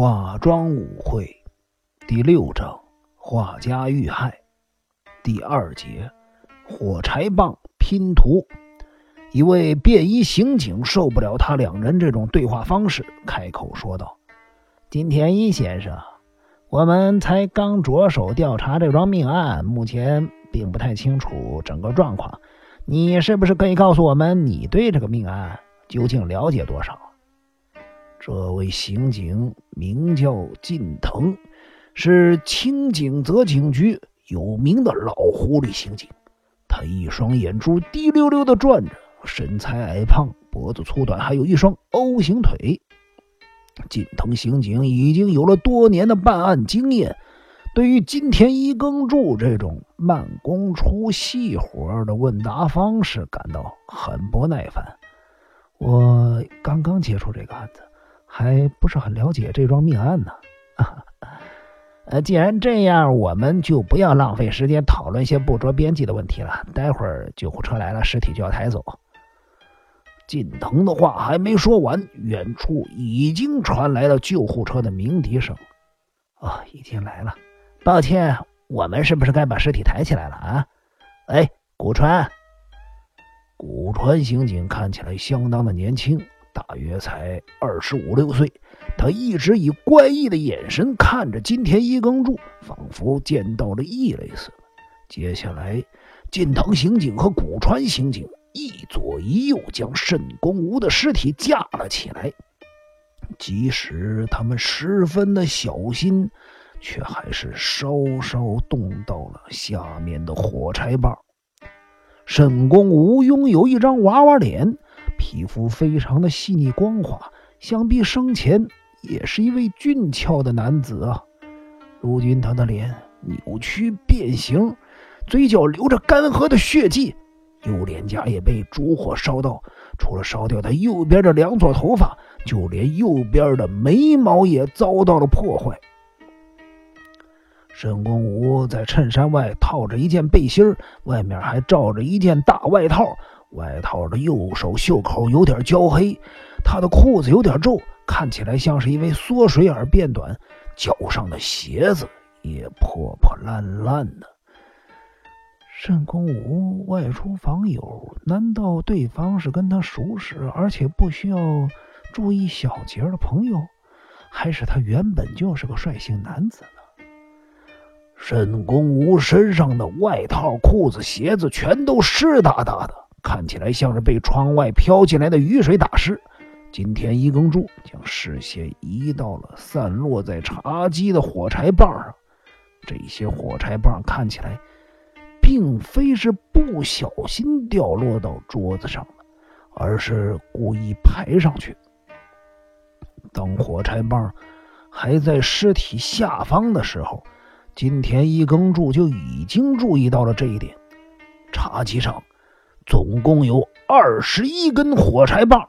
化妆舞会第六章画家遇害第二节火柴棒拼图。一位便衣刑警受不了他两人这种对话方式，开口说道：“金田一先生，我们才刚着手调查这桩命案，目前并不太清楚整个状况。你是不是可以告诉我们，你对这个命案究竟了解多少？”这位刑警名叫近藤，是清井泽警局有名的老狐狸刑警。他一双眼珠滴溜溜的转着。身材矮胖，脖子粗短，还有一双 O 型腿。近藤刑警已经有了多年的办案经验，对于金田一耕助这种慢工出细活的问答方式感到很不耐烦。我刚刚接触这个案子，还不是很了解这桩命案呢。呃，既然这样，我们就不要浪费时间讨论一些不着边际的问题了。待会儿救护车来了，尸体就要抬走。近藤的话还没说完，远处已经传来了救护车的鸣笛声。哦，已经来了。抱歉，我们是不是该把尸体抬起来了啊？哎，古川，古川刑警看起来相当的年轻，大约才二十五六岁。他一直以怪异的眼神看着金田一耕助，仿佛见到了异类似的。接下来，近藤刑警和古川刑警。一左一右将慎公吾的尸体架了起来，即使他们十分的小心，却还是稍稍动到了下面的火柴棒。慎公吾拥有一张娃娃脸，皮肤非常的细腻光滑，想必生前也是一位俊俏的男子啊。如今他的脸扭曲变形，嘴角流着干涸的血迹。右脸颊也被烛火烧到，除了烧掉他右边的两撮头发，就连右边的眉毛也遭到了破坏。沈公武在衬衫外套着一件背心外面还罩着一件大外套，外套的右手袖口有点焦黑，他的裤子有点皱，看起来像是因为缩水而变短，脚上的鞋子也破破烂烂的。沈公武外出访友，难道对方是跟他熟识而且不需要注意小节的朋友，还是他原本就是个率性男子呢？沈公武身上的外套、裤子、鞋子全都湿哒哒的，看起来像是被窗外飘进来的雨水打湿。金田一耕助将视线移到了散落在茶几的火柴棒上，这些火柴棒看起来。并非是不小心掉落到桌子上的，而是故意排上去。当火柴棒还在尸体下方的时候，金田一耕助就已经注意到了这一点。茶几上总共有二十一根火柴棒，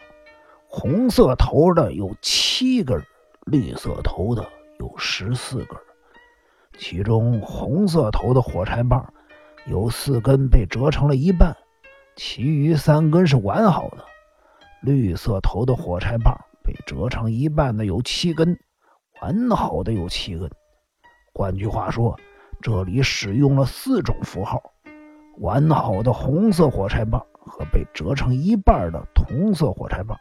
红色头的有七根，绿色头的有十四根，其中红色头的火柴棒。有四根被折成了一半，其余三根是完好的。绿色头的火柴棒被折成一半的有七根，完好的有七根。换句话说，这里使用了四种符号：完好的红色火柴棒和被折成一半的同色火柴棒，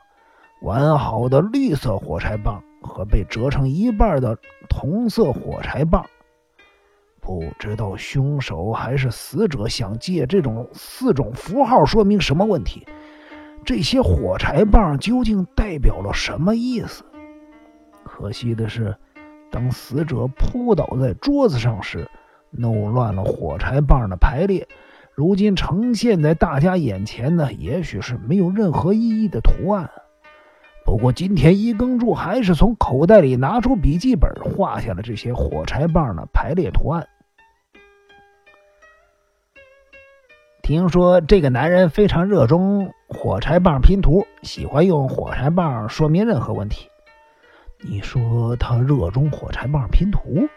完好的绿色火柴棒和被折成一半的同色火柴棒。不知道凶手还是死者想借这种四种符号说明什么问题？这些火柴棒究竟代表了什么意思？可惜的是，当死者扑倒在桌子上时，弄乱了火柴棒的排列。如今呈现在大家眼前的，也许是没有任何意义的图案。不过，金田一耕助还是从口袋里拿出笔记本，画下了这些火柴棒的排列图案。听说这个男人非常热衷火柴棒拼图，喜欢用火柴棒说明任何问题。你说他热衷火柴棒拼图？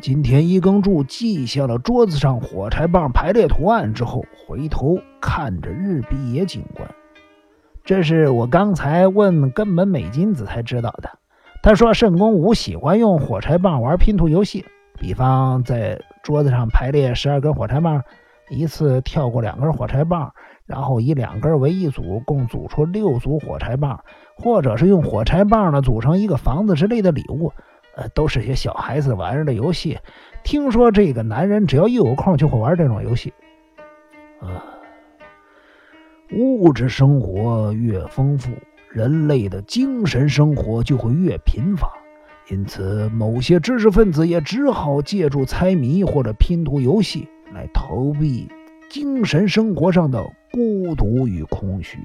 金田一耕助记下了桌子上火柴棒排列图案之后，回头看着日比野警官。这是我刚才问根本美金子才知道的。他说：“慎公武喜欢用火柴棒玩拼图游戏，比方在桌子上排列十二根火柴棒，一次跳过两根火柴棒，然后以两根为一组，共组出六组火柴棒，或者是用火柴棒呢组成一个房子之类的礼物，都是些小孩子玩的游戏。听说这个男人只要一有空就会玩这种游戏。啊，物质生活越丰富。”人类的精神生活就会越贫乏，因此某些知识分子也只好借助猜谜或者拼图游戏来逃避精神生活上的孤独与空虚。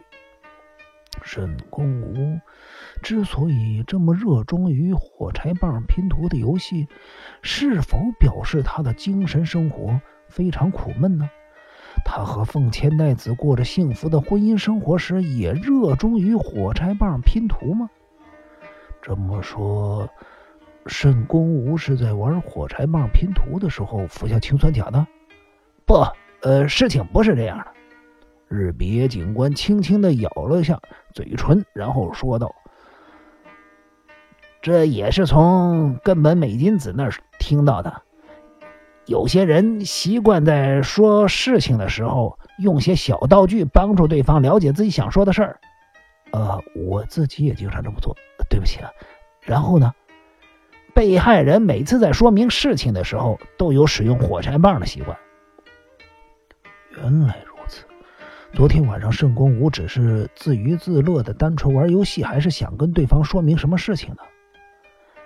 沈公武之所以这么热衷于火柴棒拼图的游戏，是否表示他的精神生活非常苦闷呢？他和奉千代子过着幸福的婚姻生活时，也热衷于火柴棒拼图吗？这么说，沈公武是在玩火柴棒拼图的时候服下氰酸钾的？不，呃，事情不是这样的。日比野警官轻轻的咬了下嘴唇，然后说道：“这也是从根本美金子那儿听到的。”有些人习惯在说事情的时候用些小道具帮助对方了解自己想说的事儿。呃，我自己也经常这么做。对不起啊。然后呢？被害人每次在说明事情的时候都有使用火柴棒的习惯。原来如此。昨天晚上圣公武只是自娱自乐的单纯玩游戏，还是想跟对方说明什么事情呢？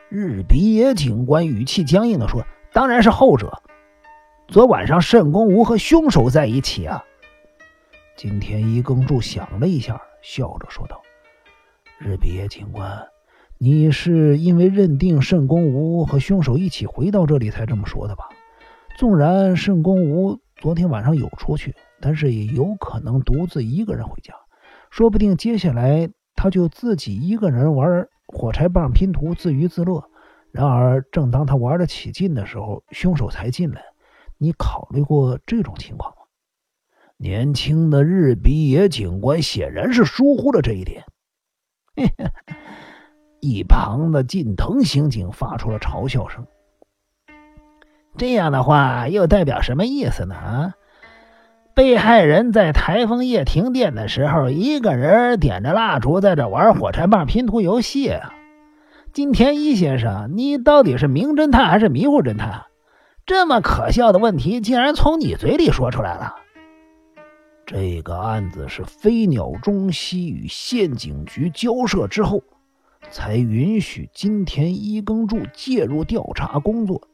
日比野警官语气僵硬的说：“当然是后者。”昨晚上，慎公武和凶手在一起啊！金田一耕助想了一下，笑着说道：“日比野警官，你是因为认定慎公武和凶手一起回到这里才这么说的吧？纵然慎公武昨天晚上有出去，但是也有可能独自一个人回家，说不定接下来他就自己一个人玩火柴棒拼图，自娱自乐。然而，正当他玩得起劲的时候，凶手才进来。”你考虑过这种情况吗？年轻的日比野警官显然是疏忽了这一点。一旁的近藤刑警发出了嘲笑声。这样的话又代表什么意思呢？啊，被害人在台风夜停电的时候，一个人点着蜡烛在这玩火柴棒拼图游戏。金田一先生，你到底是名侦探还是迷糊侦探？这么可笑的问题，竟然从你嘴里说出来了。这个案子是飞鸟中西与县警局交涉之后，才允许金田一耕助介入调查工作。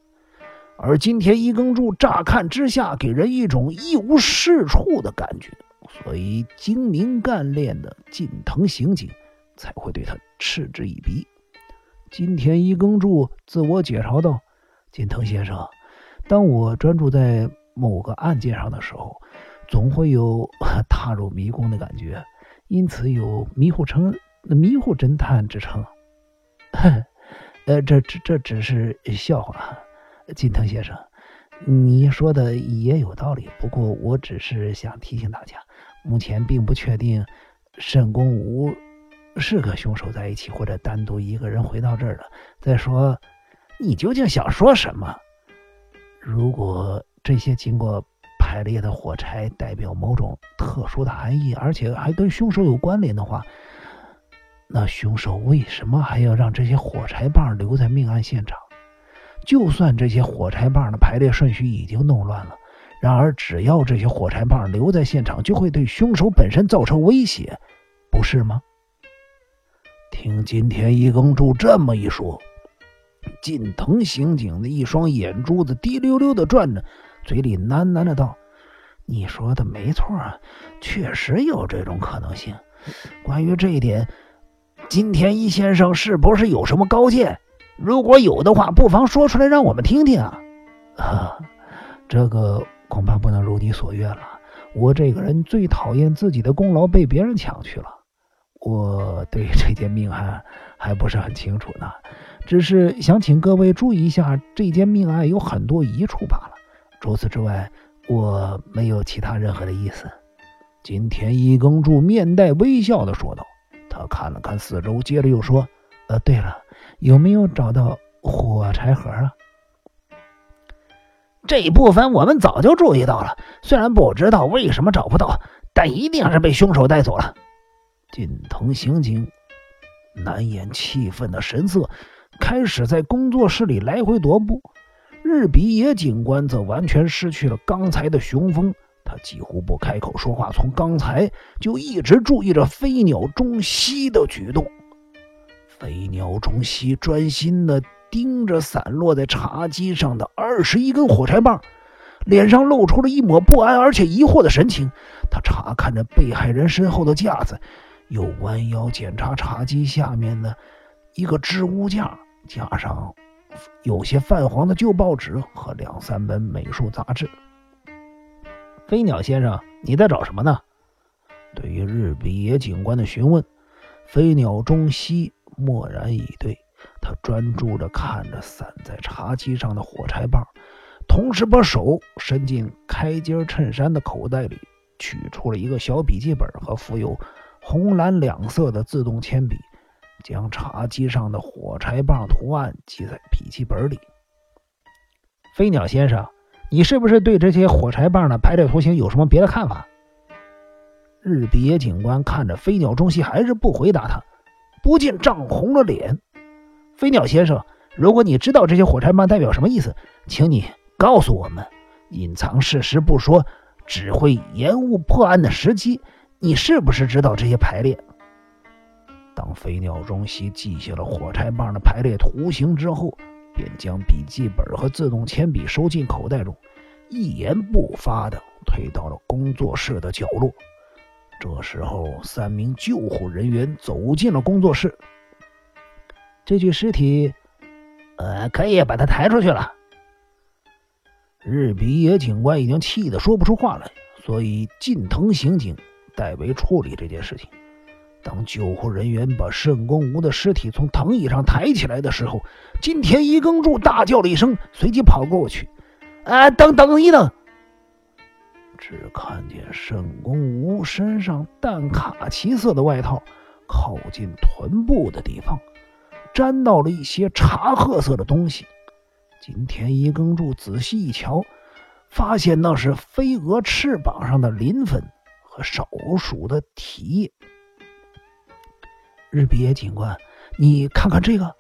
而金田一耕助乍看之下给人一种一无是处的感觉，所以精明干练的近藤刑警才会对他嗤之以鼻。金田一耕助自我解嘲道：“近藤先生。”当我专注在某个案件上的时候，总会有踏入迷宫的感觉，因此有迷糊成迷糊侦探之称。呃，这这这只是笑话，金藤先生，你说的也有道理。不过我只是想提醒大家，目前并不确定沈公武是和凶手在一起，或者单独一个人回到这儿的。再说，你究竟想说什么？如果这些经过排列的火柴代表某种特殊的含义，而且还跟凶手有关联的话，那凶手为什么还要让这些火柴棒留在命案现场？就算这些火柴棒的排列顺序已经弄乱了，然而只要这些火柴棒留在现场，就会对凶手本身造成威胁，不是吗？听金田一耕助这么一说。近藤刑警的一双眼珠子滴溜溜的转着，嘴里喃喃的道：“你说的没错啊，确实有这种可能性。关于这一点，金田一先生是不是有什么高见？如果有的话，不妨说出来让我们听听啊。”啊，这个恐怕不能如你所愿了。我这个人最讨厌自己的功劳被别人抢去了。我对这件命案还不是很清楚呢。只是想请各位注意一下，这件命案有很多疑处罢了。除此之外，我没有其他任何的意思。”金田一耕助面带微笑的说道。他看了看四周，接着又说：“呃，对了，有没有找到火柴盒啊？这一部分我们早就注意到了，虽然不知道为什么找不到，但一定是被凶手带走了。近藤刑警难掩气愤的神色，开始在工作室里来回踱步。日比野警官则完全失去了刚才的雄风，他几乎不开口说话，从刚才就一直注意着飞鸟中西的举动。飞鸟中西专心的。盯着散落在茶几上的二十一根火柴棒，脸上露出了一抹不安而且疑惑的神情。他查看着被害人身后的架子，又弯腰检查茶几下面的一个置物架，架上有些泛黄的旧报纸和两三本美术杂志。飞鸟先生，你在找什么呢？对于日比野警官的询问，飞鸟中西默然以对。他专注着看着散在茶几上的火柴棒，同时把手伸进开襟衬衫的口袋里，取出了一个小笔记本和附有红蓝两色的自动铅笔，将茶几上的火柴棒图案记在笔记本里。飞鸟先生，你是不是对这些火柴棒的排列图形有什么别的看法？日比野警官看着飞鸟中西，还是不回答他，不禁涨红了脸。飞鸟先生，如果你知道这些火柴棒代表什么意思，请你告诉我们。隐藏事实不说，只会延误破案的时机。你是不是知道这些排列？当飞鸟中西记下了火柴棒的排列图形之后，便将笔记本和自动铅笔收进口袋中，一言不发地退到了工作室的角落。这时候，三名救护人员走进了工作室。这具尸体，呃，可以把他抬出去了。日比野警官已经气得说不出话来，所以近藤刑警代为处理这件事情。当救护人员把慎公吾的尸体从藤椅上抬起来的时候，金田一耕助大叫了一声，随即跑过去：“啊，等等一等！”只看见慎公吾身上淡卡其色的外套靠近臀部的地方。沾到了一些茶褐色的东西，金田一耕助仔细一瞧，发现那是飞蛾翅膀上的磷粉和少数的体液。日比野警官，你看看这个。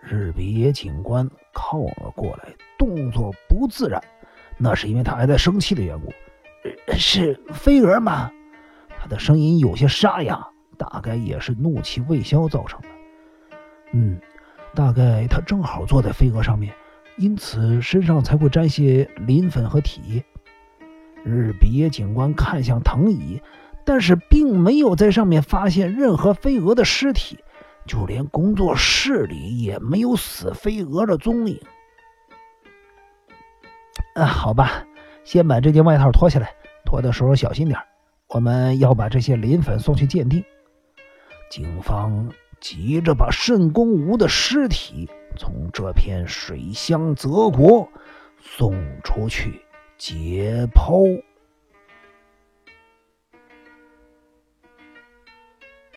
日比野警官靠了过来，动作不自然，那是因为他还在生气的缘故。是飞蛾吗？他的声音有些沙哑，大概也是怒气未消造成的。嗯，大概他正好坐在飞蛾上面，因此身上才会沾些磷粉和体液。日比野警官看向藤椅，但是并没有在上面发现任何飞蛾的尸体，就连工作室里也没有死飞蛾的踪影。啊，好吧，先把这件外套脱下来，脱的时候小心点。我们要把这些磷粉送去鉴定。警方。急着把慎公吴的尸体从这片水乡泽国送出去解剖。